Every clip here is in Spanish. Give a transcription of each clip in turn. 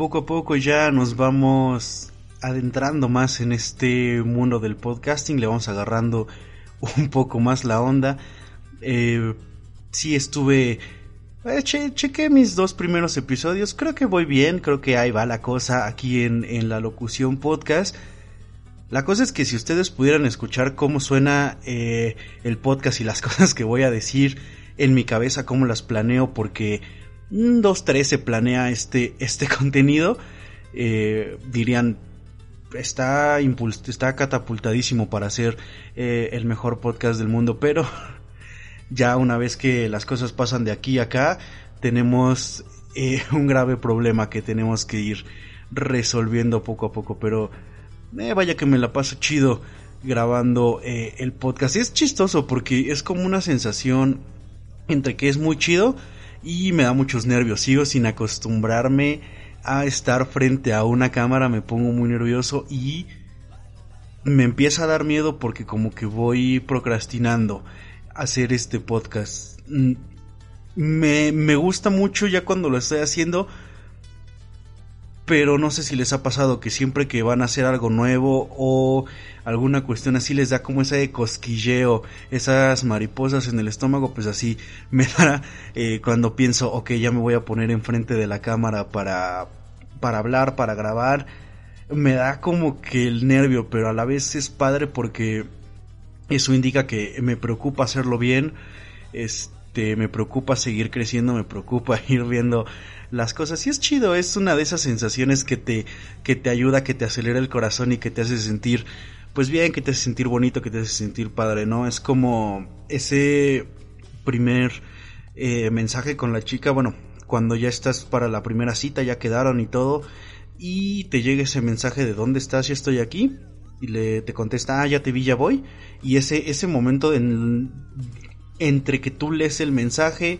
poco a poco ya nos vamos adentrando más en este mundo del podcasting, le vamos agarrando un poco más la onda. Eh, sí estuve... Eh, chequé mis dos primeros episodios, creo que voy bien, creo que ahí va la cosa aquí en, en la locución podcast. La cosa es que si ustedes pudieran escuchar cómo suena eh, el podcast y las cosas que voy a decir en mi cabeza, cómo las planeo, porque 2-3 se planea este, este contenido, eh, dirían, está, está catapultadísimo para ser eh, el mejor podcast del mundo, pero ya una vez que las cosas pasan de aquí a acá, tenemos eh, un grave problema que tenemos que ir resolviendo poco a poco, pero vaya que me la paso chido grabando el podcast. Es chistoso porque es como una sensación entre que es muy chido y me da muchos nervios. Sigo sin acostumbrarme a estar frente a una cámara, me pongo muy nervioso y me empieza a dar miedo porque como que voy procrastinando hacer este podcast. Mm, me, me gusta mucho ya cuando lo estoy haciendo, pero no sé si les ha pasado que siempre que van a hacer algo nuevo o alguna cuestión así les da como ese cosquilleo, esas mariposas en el estómago, pues así me da eh, cuando pienso, ok, ya me voy a poner enfrente de la cámara para, para hablar, para grabar, me da como que el nervio, pero a la vez es padre porque eso indica que me preocupa hacerlo bien, este, me preocupa seguir creciendo, me preocupa ir viendo las cosas. Y es chido, es una de esas sensaciones que te, que te ayuda, que te acelera el corazón y que te hace sentir, pues bien, que te hace sentir bonito, que te hace sentir padre, ¿no? Es como ese primer eh, mensaje con la chica, bueno, cuando ya estás para la primera cita, ya quedaron y todo, y te llega ese mensaje de dónde estás, ya estoy aquí, y le te contesta, ah, ya te vi, ya voy, y ese, ese momento en, entre que tú lees el mensaje,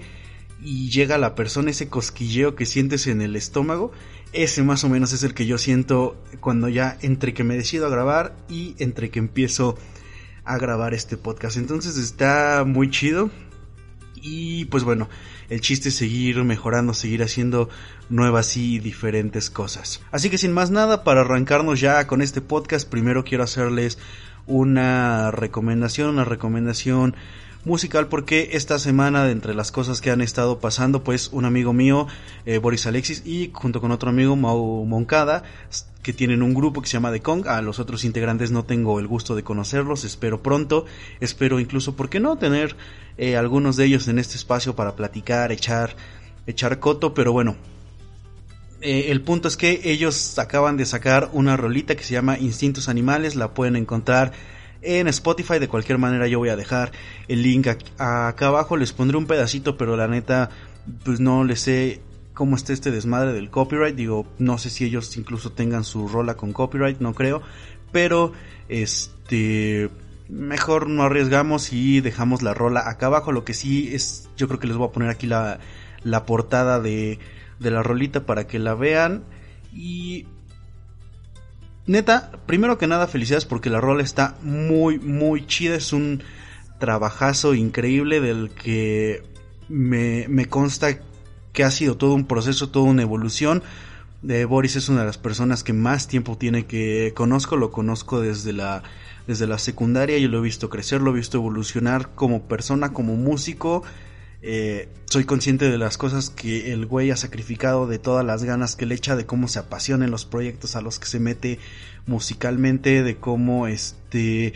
y llega la persona, ese cosquilleo que sientes en el estómago, ese más o menos es el que yo siento cuando ya entre que me decido a grabar y entre que empiezo a grabar este podcast. Entonces está muy chido. Y pues bueno, el chiste es seguir mejorando, seguir haciendo nuevas y diferentes cosas. Así que sin más nada, para arrancarnos ya con este podcast, primero quiero hacerles una recomendación, una recomendación musical porque esta semana de entre las cosas que han estado pasando pues un amigo mío eh, Boris Alexis y junto con otro amigo Mau Moncada que tienen un grupo que se llama The Kong. A los otros integrantes no tengo el gusto de conocerlos espero pronto. Espero incluso por qué no tener eh, algunos de ellos en este espacio para platicar echar echar coto pero bueno. Eh, el punto es que ellos acaban de sacar una rolita que se llama Instintos Animales la pueden encontrar en Spotify. De cualquier manera yo voy a dejar el link acá abajo. Les pondré un pedacito, pero la neta, pues no les sé cómo está este desmadre del copyright. Digo, no sé si ellos incluso tengan su rola con copyright, no creo. Pero, este, mejor no arriesgamos y dejamos la rola acá abajo. Lo que sí es, yo creo que les voy a poner aquí la, la portada de, de la rolita para que la vean. Y neta, primero que nada, felicidades porque la rola está muy, muy chida. Es un trabajazo increíble del que me, consta que ha sido todo un proceso, toda una evolución. De Boris es una de las personas que más tiempo tiene que conozco, lo conozco desde la desde la secundaria, yo lo he visto crecer, lo he visto evolucionar como persona, como músico, eh, soy consciente de las cosas que el güey ha sacrificado, de todas las ganas que le echa, de cómo se apasiona en los proyectos a los que se mete musicalmente, de cómo este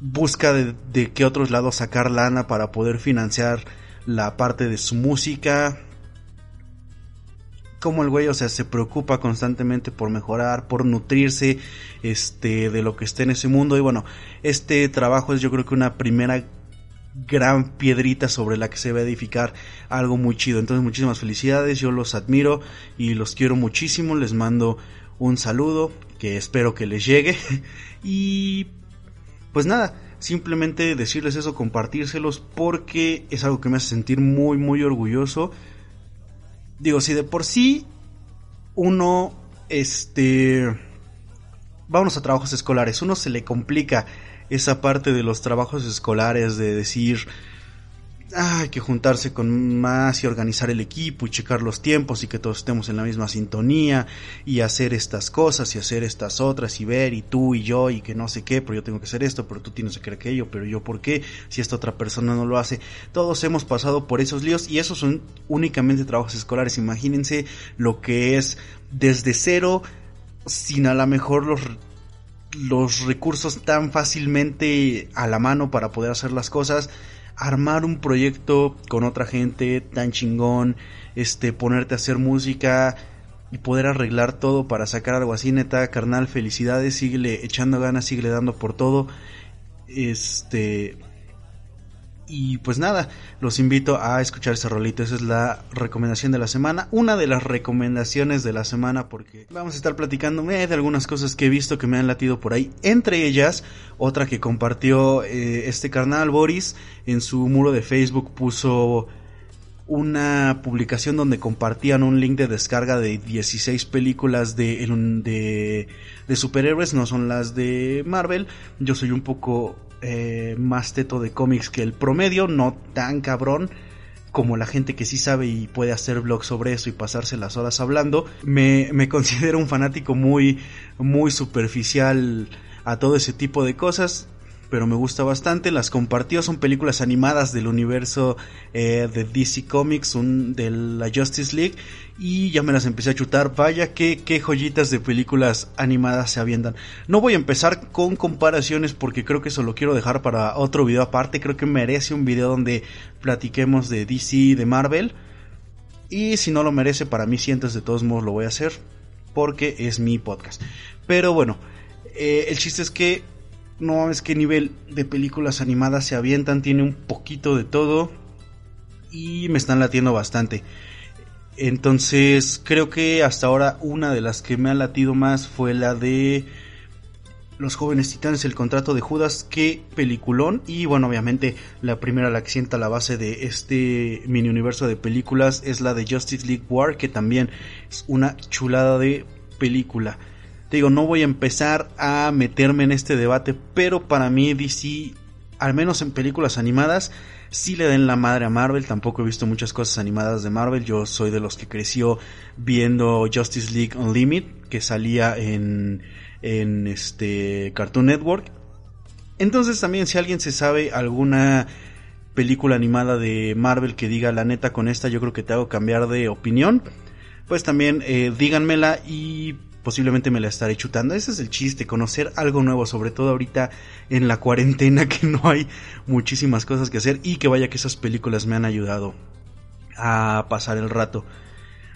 busca de, qué otros lados sacar lana para poder financiar la parte de su música. Como el güey, o sea, se preocupa constantemente por mejorar, por nutrirse, este, de lo que esté en ese mundo. Y bueno, este trabajo es yo creo que una primera gran piedrita sobre la que se va a edificar algo muy chido. Entonces muchísimas felicidades, yo los admiro y los quiero muchísimo, les mando un saludo que espero que les llegue y pues nada, simplemente decirles eso, compartírselos porque es algo que me hace sentir muy muy orgulloso. Digo, si de por sí uno este vámonos a trabajos escolares, uno se le complica esa parte de los trabajos escolares de decir, hay que juntarse con más y organizar el equipo y checar los tiempos y que todos estemos en la misma sintonía y hacer estas cosas y hacer estas otras y ver y tú y yo y que no sé qué, pero yo tengo que hacer esto, pero tú tienes que hacer aquello, pero yo por qué, si esta otra persona no lo hace. Todos hemos pasado por esos líos y esos son únicamente trabajos escolares. Imagínense lo que es desde cero, sin a lo mejor los los recursos tan fácilmente a la mano para poder hacer las cosas armar un proyecto con otra gente tan chingón, este, ponerte a hacer música y poder arreglar todo para sacar algo así, neta, carnal, felicidades, síguele echando ganas, síguele dando por todo. Este, y pues nada, los invito a escuchar ese rolito. Esa es la recomendación de la semana. Una de las recomendaciones de la semana porque vamos a estar platicando de algunas cosas que he visto que me han latido por ahí. Entre ellas, otra que compartió eh, este carnal Boris en su muro de Facebook puso una publicación donde compartían un link de descarga de 16 películas de, de, de superhéroes, no son las de Marvel. Yo soy un poco eh, más teto de cómics que el promedio, no tan cabrón como la gente que sí sabe y puede hacer vlogs sobre eso y pasarse las horas hablando. Me, me considero un fanático muy, muy superficial a todo ese tipo de cosas pero me gusta bastante. Las compartió, son películas animadas del universo eh, de DC Comics, de la Justice League, y ya me las empecé a chutar. Vaya que qué joyitas de películas animadas se avientan. No voy a empezar con comparaciones porque creo que eso lo quiero dejar para otro video aparte. Creo que merece un video donde platiquemos de DC y de Marvel. Y si no lo merece, para mí sientes de todos modos lo voy a hacer porque es mi podcast. Pero bueno, eh, el chiste es que no es qué nivel de películas animadas se avientan, tiene un poquito de todo y me están latiendo bastante. Entonces creo que hasta ahora una de las que me ha latido más fue la de Los jóvenes titanes, el contrato de Judas, que peliculón. Y bueno, obviamente la primera la que sienta la base de este mini universo de películas es la de Justice League War, que también es una chulada de película digo, no voy a empezar a meterme en este debate, pero para mí DC, al menos en películas animadas, sí le den la madre a Marvel. Tampoco he visto muchas cosas animadas de Marvel. Yo soy de los que creció viendo Justice League Unlimited, que salía en, en este Cartoon Network. Entonces también si alguien se sabe alguna película animada de Marvel que diga la neta con esta yo creo que te hago cambiar de opinión, pues también eh, díganmela y posiblemente me la estaré chutando. Ese es el chiste, conocer algo nuevo, sobre todo ahorita en la cuarentena que no hay muchísimas cosas que hacer y que vaya que esas películas me han ayudado a pasar el rato.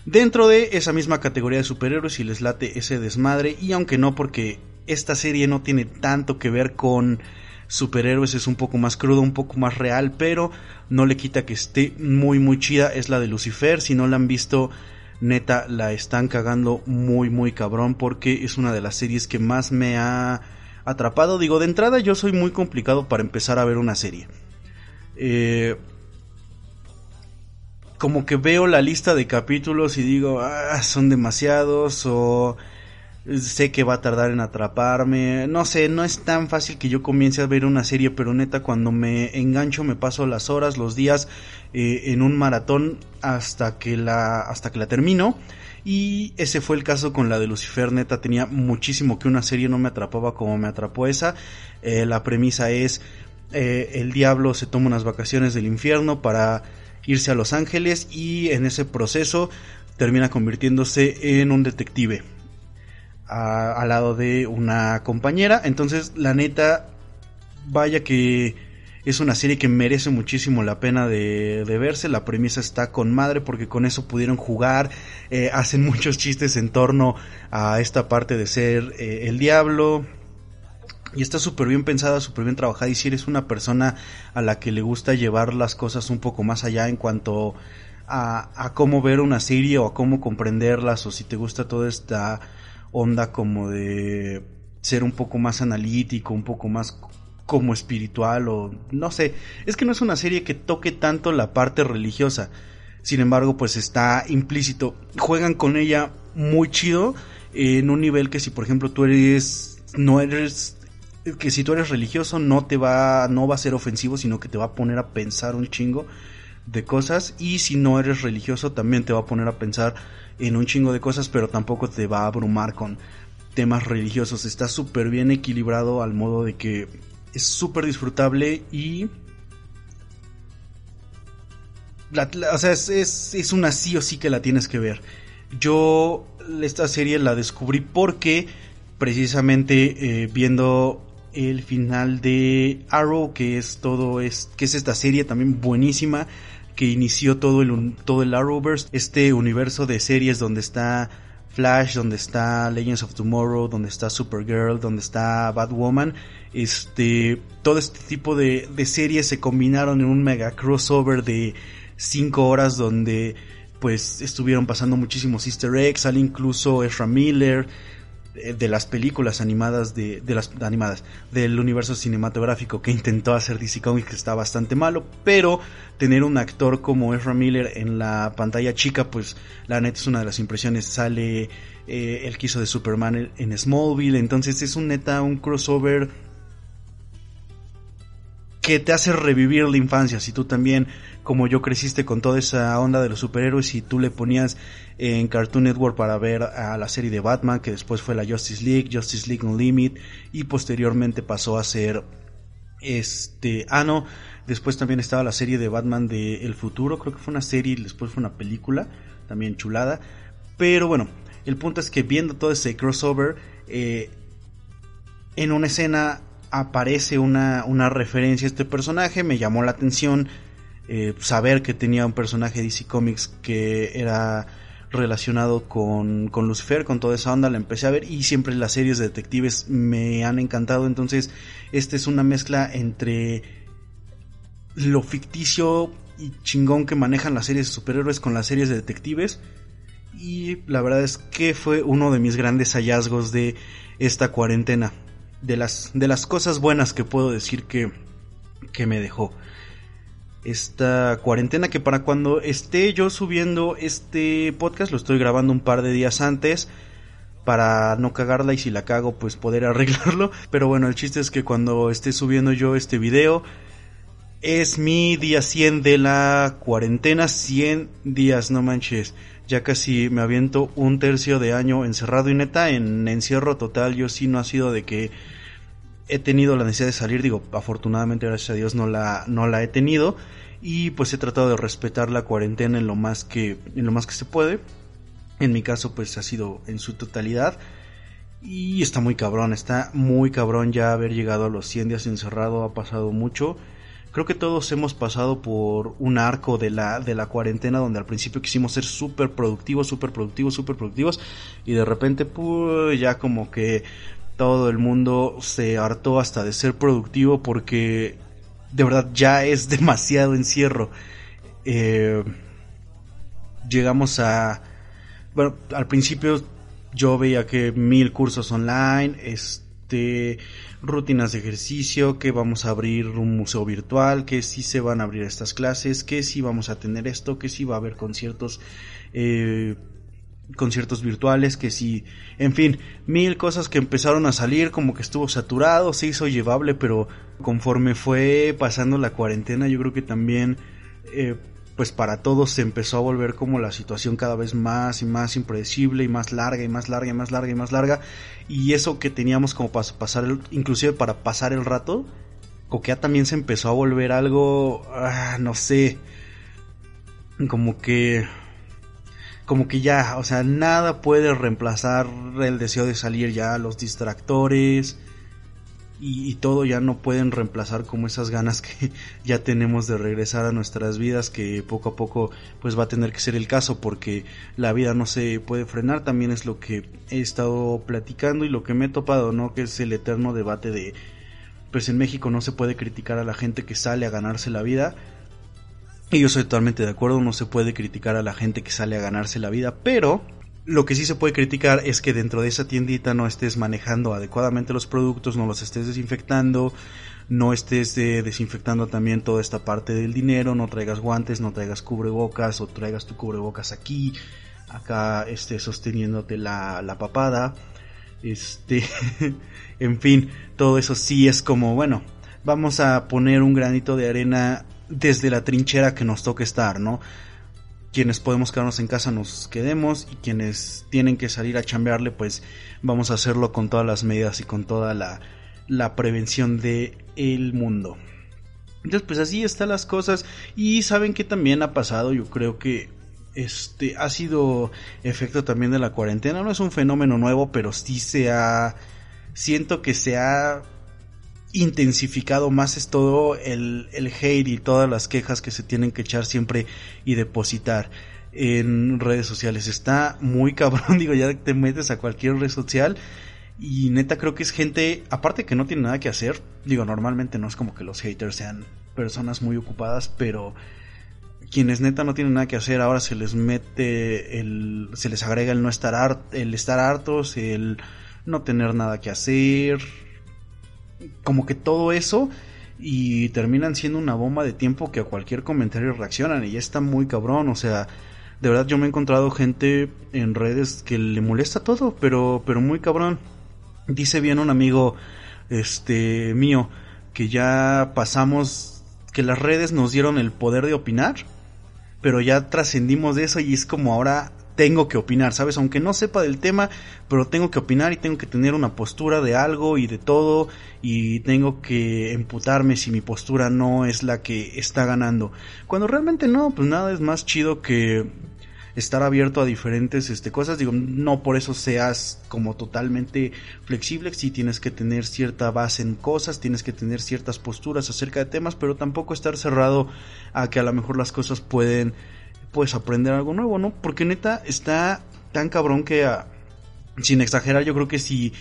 Dentro de esa misma categoría de superhéroes y les late ese desmadre y aunque no porque esta serie no tiene tanto que ver con superhéroes es un poco más crudo, un poco más real, pero no le quita que esté muy muy chida, es la de Lucifer, si no la han visto neta la están cagando muy muy cabrón porque es una de las series que más me ha atrapado. Digo, de entrada yo soy muy complicado para empezar a ver una serie. Eh, como que veo la lista de capítulos y digo, ah, son demasiados o sé que va a tardar en atraparme. No sé, no es tan fácil que yo comience a ver una serie, pero neta cuando me engancho me paso las horas, los días eh, en un maratón hasta que la hasta que la termino. Y ese fue el caso con la de Lucifer, neta tenía muchísimo que una serie no me atrapaba como me atrapó esa. Eh, la premisa es eh, el diablo se toma unas vacaciones del infierno para irse a Los Ángeles y en ese proceso termina convirtiéndose en un detective al lado de una compañera. Entonces, la neta, vaya que es una serie que merece muchísimo la pena de, verse. La premisa está con madre porque con eso pudieron jugar. Eh, hacen muchos chistes en torno a esta parte de ser eh, el diablo. Y está súper bien pensada, súper bien trabajada. Y si eres una persona a la que le gusta llevar las cosas un poco más allá en cuanto a, a cómo ver una serie o a cómo comprenderlas, o si te gusta toda esta onda como de ser un poco más analítico, un poco más como espiritual o no sé, es que no es una serie que toque tanto la parte religiosa. Sin embargo, pues está implícito. Juegan con ella muy chido en un nivel que si por ejemplo tú eres no eres que si tú eres religioso no te va, no va a ser ofensivo, sino que te va a poner a pensar un chingo de cosas y si no eres religioso también te va a poner a pensar en un chingo de cosas, pero tampoco te va a abrumar con temas religiosos. Está súper bien equilibrado al modo de que es súper disfrutable y... o sea, es, es, es una sí o sí que la tienes que ver. Yo esta serie la descubrí porque precisamente eh, viendo el final de Arrow, que es todo es que es esta serie también buenísima que inició todo el todo el Arrowverse, este universo de series donde está Flash, donde está Legends of Tomorrow, donde está Supergirl, donde está Batwoman, este todo este tipo de, de series se combinaron en un mega crossover de 5 horas donde pues estuvieron pasando muchísimos easter eggs, sale incluso Ezra Miller, de las películas animadas de, de, las animadas del universo cinematográfico que intentó hacer DC Comics que está bastante malo pero tener un actor como Ezra Miller en la pantalla chica pues la neta es una de las impresiones. Sale eh, el quiso de Superman en Smallville entonces es un neta un crossover que te hace revivir la infancia. Si tú también como yo creciste con toda esa onda de los superhéroes y tú le ponías en Cartoon Network para ver a la serie de Batman que después fue la Justice League, Justice League Unlimited y posteriormente pasó a ser este, ah no, después también estaba la serie de Batman de El Futuro, creo que fue una serie y después fue una película, también chulada, pero bueno, el punto es que viendo todo ese crossover, eh, en una escena aparece una, una referencia a este personaje, me llamó la atención, eh, saber que tenía un personaje de DC Comics que era relacionado con, con Lucifer, con toda esa onda, la empecé a ver y siempre las series de detectives me han encantado, entonces esta es una mezcla entre lo ficticio y chingón que manejan las series de superhéroes con las series de detectives. Y la verdad es que fue uno de mis grandes hallazgos de esta cuarentena, de las, de las cosas buenas que puedo decir que, que me dejó. Esta cuarentena que para cuando esté yo subiendo este podcast lo estoy grabando un par de días antes para no cagarla y si la cago pues poder arreglarlo. Pero bueno el chiste es que cuando esté subiendo yo este video es mi día 100 de la cuarentena 100 días no manches ya casi me aviento un tercio de año encerrado y neta en encierro total yo sí no ha sido de que he tenido la necesidad de salir, digo, afortunadamente gracias a Dios no la, no la he tenido y pues he tratado de respetar la cuarentena en lo más que, en lo más que se puede. En mi caso pues ha sido en su totalidad y está muy cabrón, está muy cabrón ya haber llegado a los 100 días encerrado, ha pasado mucho. Creo que todos hemos pasado por un arco de la, de la cuarentena donde al principio quisimos ser súper productivos, súper productivos, súper productivos y de repente pues ya como que todo el mundo se hartó hasta de ser productivo porque de verdad ya es demasiado encierro. Eh, llegamos a... Bueno, al principio yo veía que mil cursos online, este, rutinas de ejercicio, que vamos a abrir un museo virtual, que sí se van a abrir estas clases, que sí vamos a tener esto, que sí va a haber conciertos eh, conciertos virtuales, que si, en fin, mil cosas que empezaron a salir, como que estuvo saturado, se hizo llevable, pero conforme fue pasando la cuarentena, yo creo que también, eh, pues para todos se empezó a volver como la situación cada vez más y más impredecible y más larga y más larga y más larga y más larga, y eso que teníamos como para pasar, el, inclusive para pasar el rato, Coquea también se empezó a volver algo, ah, no sé, como que como que ya, o sea, nada puede reemplazar el deseo de salir ya, los distractores y, todo ya no pueden reemplazar como esas ganas que ya tenemos de regresar a nuestras vidas, que poco a poco pues va a tener que ser el caso porque la vida no se puede frenar, también es lo que he estado platicando y lo que me he topado, ¿no? Que es el eterno debate de pues en México no se puede criticar a la gente que sale a ganarse la vida, y yo soy totalmente de acuerdo, no se puede criticar a la gente que sale a ganarse la vida, pero lo que sí se puede criticar es que dentro de esa tiendita no estés manejando adecuadamente los productos, no los estés desinfectando, no estés desinfectando también toda esta parte del dinero, no traigas guantes, no traigas cubrebocas o traigas tu cubrebocas aquí, acá estés sosteniéndote la, la papada. Este, en fin, todo eso sí es como, bueno, vamos a poner un granito de arena desde la trinchera que nos toque estar, ¿no? Quienes podemos quedarnos en casa nos quedemos y quienes tienen que salir a chambearle pues vamos a hacerlo con todas las medidas y con toda la, la prevención de el mundo. Entonces pues así están las cosas y saben que también ha pasado, yo creo que este ha sido efecto también de la cuarentena, no es un fenómeno nuevo, pero sí se ha siento que se ha intensificado más es todo el, el hate y todas las quejas que se tienen que echar siempre y depositar en redes sociales. Está muy cabrón, digo, ya te metes a cualquier red social y neta creo que es gente, aparte que no tiene nada que hacer, digo, normalmente no es como que los haters sean personas muy ocupadas, pero quienes neta no tienen nada que hacer, ahora se les mete el, se les agrega el no estar el estar hartos, el no tener nada que hacer, como que todo eso y terminan siendo una bomba de tiempo que a cualquier comentario reaccionan y ya está muy cabrón, o sea, de verdad yo me he encontrado gente en redes que le molesta todo, pero pero muy cabrón. Dice bien un amigo este mío que ya pasamos que las redes nos dieron el poder de opinar, pero ya trascendimos de eso y es como ahora tengo que opinar, ¿sabes? Aunque no sepa del tema, pero tengo que opinar y tengo que tener una postura de algo y de todo y tengo que emputarme si mi postura no es la que está ganando. Cuando realmente no, pues nada es más chido que estar abierto a diferentes este, cosas. Digo, no por eso seas como totalmente flexible, sí tienes que tener cierta base en cosas, tienes que tener ciertas posturas acerca de temas, pero tampoco estar cerrado a que a lo mejor las cosas pueden puedes aprender algo nuevo, ¿no? Porque neta está tan cabrón que, ah, sin exagerar, yo creo que si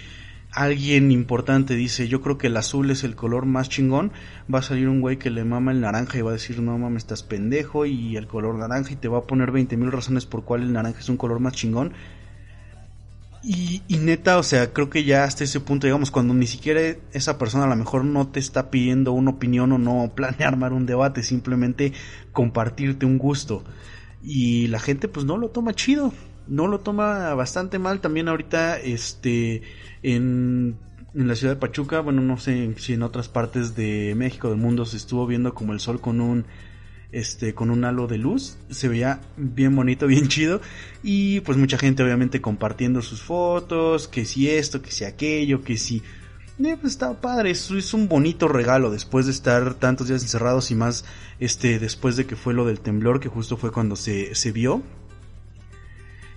alguien importante dice, yo creo que el azul es el color más chingón, va a salir un güey que le mama el naranja y va a decir, no mames, estás pendejo y el color naranja y te va a poner 20 mil razones por cuál el naranja es un color más chingón. Y, y, neta, o sea, creo que ya hasta ese punto, digamos, cuando ni siquiera esa persona a lo mejor no te está pidiendo una opinión o no planea armar un debate, simplemente compartirte un gusto y la gente pues no lo toma chido, no lo toma bastante mal. También ahorita este en, en la ciudad de Pachuca, bueno, no sé si en otras partes de México del mundo se estuvo viendo como el sol con un este con un halo de luz, se veía bien bonito, bien chido y pues mucha gente obviamente compartiendo sus fotos, que si esto, que si aquello, que si eh, pues está padre, eso es un bonito regalo después de estar tantos días encerrados y más este después de que fue lo del temblor que justo fue cuando se, se vio.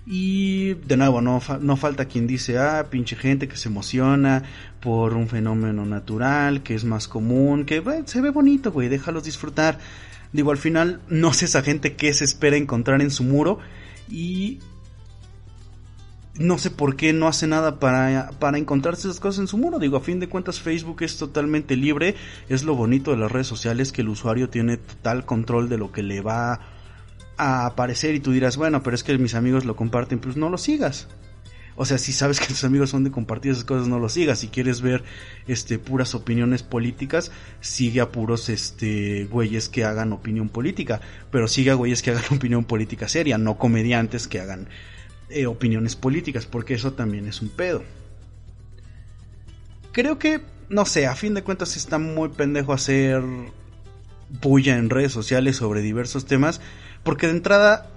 Y de nuevo, no, no falta quien dice, ah, pinche gente que se emociona por un fenómeno natural, que es más común, que se ve bonito, güey, déjalos disfrutar. Digo, al final, no sé esa gente que se espera encontrar en su muro y no sé por qué no hace nada para, para encontrarse esas cosas en su muro. Digo, a fin de cuentas Facebook es totalmente libre. Es lo bonito de las redes sociales que el usuario tiene total control de lo que le va a aparecer y tú dirás, bueno, pero es que mis amigos lo comparten, pues no lo sigas. O sea, si sabes que tus amigos son de compartir esas cosas, no lo sigas. Si quieres ver este puras opiniones políticas, sigue a puros este güeyes que hagan opinión política, pero sigue a güeyes que hagan opinión política seria, no comediantes que hagan eh, opiniones políticas, porque eso también es un pedo. Creo que, no sé, a fin de cuentas está muy pendejo hacer bulla en redes sociales sobre diversos temas, porque de entrada,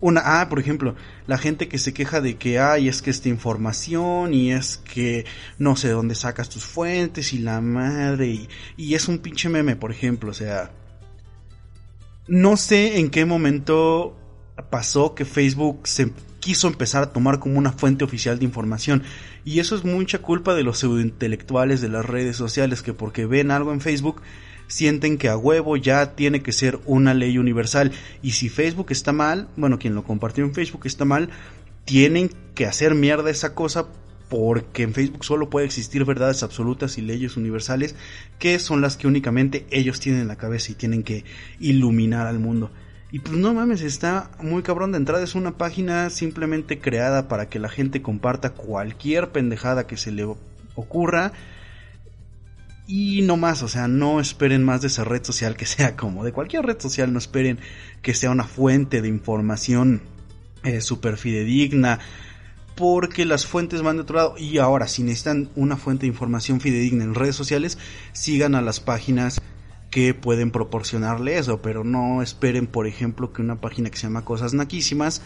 una, ah, por ejemplo, la gente que se queja de que, ay, es que esta información y es que no sé dónde sacas tus fuentes y la madre, y, y es un pinche meme, por ejemplo, o sea, no sé en qué momento pasó que Facebook se quiso empezar a tomar como una fuente oficial de información. Y eso es mucha culpa de los pseudointelectuales de las redes sociales que porque ven algo en Facebook sienten que a huevo ya tiene que ser una ley universal. Y si Facebook está mal, bueno, quien lo compartió en Facebook está mal, tienen que hacer mierda esa cosa porque en Facebook solo puede existir verdades absolutas y leyes universales que son las que únicamente ellos tienen en la cabeza y tienen que iluminar al mundo. Y pues no mames, está muy cabrón de entrada. Es una página simplemente creada para que la gente comparta cualquier pendejada que se le ocurra. Y no más, o sea, no esperen más de esa red social que sea como de cualquier red social, no esperen que sea una fuente de información eh, súper fidedigna. porque las fuentes van de otro lado y ahora si necesitan una fuente de información fidedigna en redes sociales sigan a las páginas que pueden proporcionarle eso pero no esperen por ejemplo que una página que se llama cosas naquísimas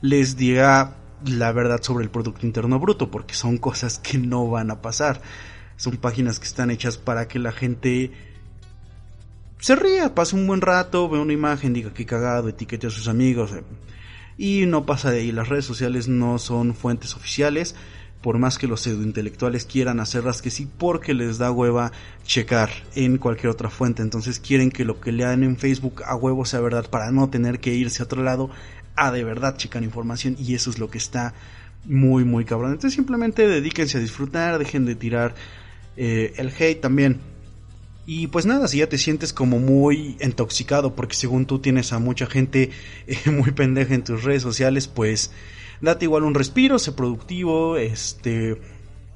les diga la verdad sobre el producto interno bruto porque son cosas que no van a pasar son páginas que están hechas para que la gente se ría, pase un buen rato, ve una imagen, diga que cagado, etiquete a sus amigos. Eh, y no pasa de ahí. Las redes sociales no son fuentes oficiales, por más que los pseudointelectuales quieran hacerlas que sí, porque les da hueva checar en cualquier otra fuente. Entonces quieren que lo que lean en Facebook a huevo sea verdad para no tener que irse a otro lado a de verdad checar información. Y eso es lo que está muy, muy cabrón. Entonces simplemente dedíquense a disfrutar, dejen de tirar eh, el hate también y pues nada, si ya te sientes como muy intoxicado porque según tú tienes a mucha gente eh, muy pendeja en tus redes sociales, pues date igual un respiro, sé productivo, este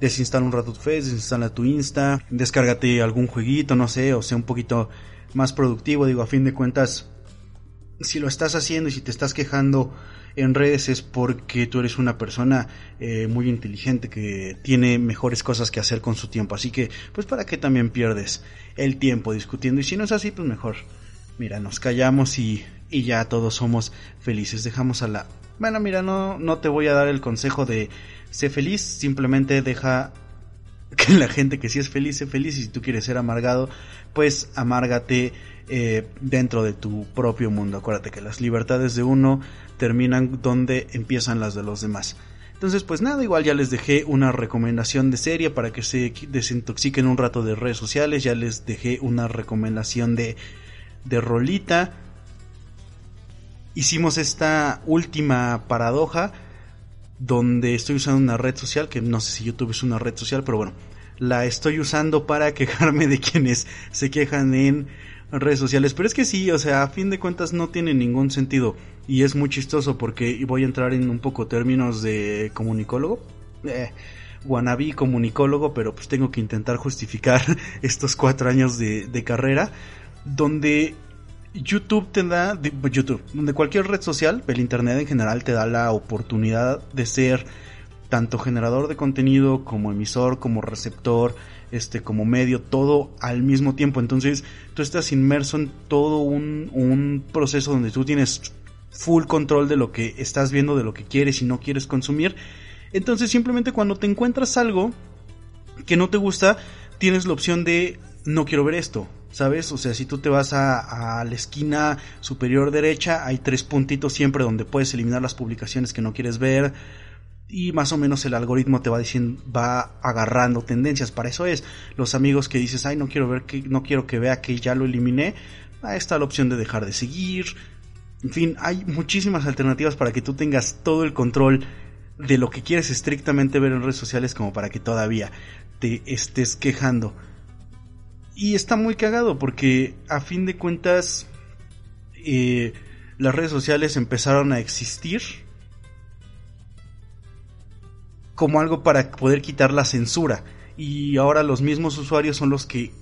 desinstala un rato tu desinstala tu Insta, descárgate algún jueguito, no sé, o sea un poquito más productivo, digo, a fin de cuentas si lo estás haciendo y si te estás quejando en redes es porque tú eres una persona eh, muy inteligente que tiene mejores cosas que hacer con su tiempo. Así que, pues, ¿para qué también pierdes el tiempo discutiendo? Y si no es así, pues mejor. Mira, nos callamos y, y ya todos somos felices. Dejamos a la... Bueno, mira, no, no te voy a dar el consejo de sé feliz, simplemente deja que la gente que sí es feliz, sea feliz y si tú quieres ser amargado, pues amárgate eh, dentro de tu propio mundo. Acuérdate que las libertades de uno terminan donde empiezan las de los demás. Entonces, pues nada, igual ya les dejé una recomendación de serie para que se desintoxiquen un rato de redes sociales, ya les dejé una recomendación de, de rolita. Hicimos esta última paradoja donde estoy usando una red social, que no sé si YouTube es una red social, pero bueno, la estoy usando para quejarme de quienes se quejan en redes sociales. Pero es que sí, o sea, a fin de cuentas no tiene ningún sentido. Y es muy chistoso porque voy a entrar en un poco términos de comunicólogo. Eh, wannabe comunicólogo, pero pues tengo que intentar justificar estos cuatro años de, de carrera. Donde YouTube te da, YouTube, donde cualquier red social, el Internet en general te da la oportunidad de ser tanto generador de contenido como emisor, como receptor, este, como medio, todo al mismo tiempo. Entonces, tú estás inmerso en todo un, un proceso donde tú tienes full control de lo que estás viendo, de lo que quieres y no quieres consumir. Entonces, simplemente cuando te encuentras algo que no te gusta, tienes la opción de no quiero ver esto, ¿sabes? O sea, si tú te vas a, la esquina superior derecha, hay tres puntitos siempre donde puedes eliminar las publicaciones que no quieres ver y más o menos el algoritmo te va diciendo va agarrando tendencias. Para eso es. Los amigos que dices ay no quiero ver que no quiero que vea que ya lo eliminé ahí está la opción de dejar de seguir. En fin hay muchísimas alternativas para que tú tengas todo el control de lo que quieres estrictamente ver en redes sociales como para que todavía te estés quejando y está muy cagado porque a fin de cuentas eh, las redes sociales empezaron a existir como algo para poder quitar la censura. Y ahora los mismos usuarios son los que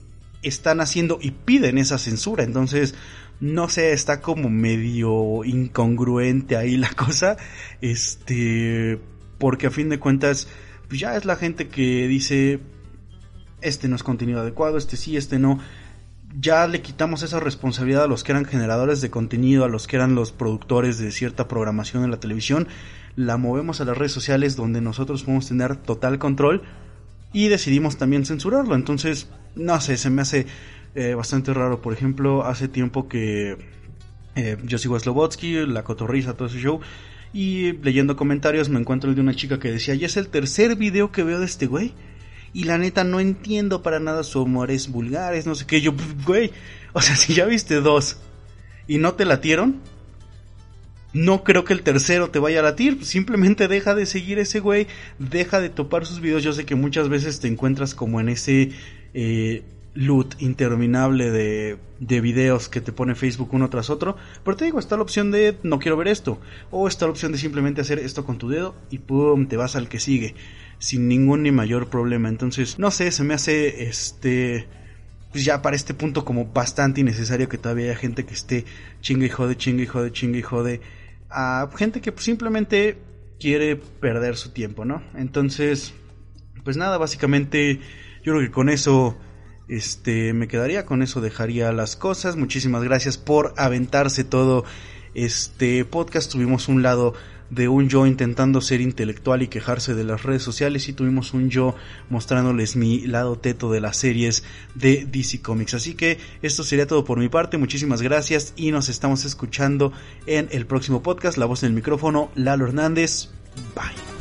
están haciendo y piden esa censura. Entonces, no sé, está como medio incongruente ahí la cosa. Este, porque a fin de cuentas, pues ya es la gente que dice, este no es contenido adecuado, este sí, este no. Ya le quitamos esa responsabilidad a los que eran generadores de contenido, a los que eran los productores de cierta programación en la televisión la movemos a las redes sociales donde nosotros podemos tener total control y decidimos también censurarlo. Entonces, no sé, se me hace eh, bastante raro. Por ejemplo, hace tiempo que eh, yo sigo a Slobotsky, la cotorriza, todo ese show. Y leyendo comentarios me encuentro el de una chica que decía, ya es el tercer video que veo de este güey. Y la neta no entiendo para nada su humor, es vulgar, es no sé qué. Yo, güey, o sea, si ya viste dos y no te latieron, no creo que el tercero te vaya a latir. Simplemente deja de seguir ese güey, deja de topar sus videos. Yo sé que muchas veces te encuentras como en ese eh, loot interminable de, de videos que te pone Facebook uno tras otro. Pero te digo, está la opción de no quiero ver esto. O está la opción de simplemente hacer esto con tu dedo y pum, te vas al que sigue. Sin ningún ni mayor problema. Entonces, no sé, se me hace este pues ya para este punto como bastante innecesario que todavía haya gente que esté chingue y jode, chingue y jode, chingue y jode a gente que simplemente quiere perder su tiempo, ¿no? Entonces, pues nada, básicamente yo creo que con eso este me quedaría con eso dejaría las cosas. Muchísimas gracias por aventarse todo este podcast. Tuvimos un lado de un yo intentando ser intelectual y quejarse de las redes sociales y tuvimos un yo mostrándoles mi lado teto de las series de DC Comics. Así que esto sería todo por mi parte, muchísimas gracias y nos estamos escuchando en el próximo podcast. La voz en el micrófono, Lalo Hernández. Bye.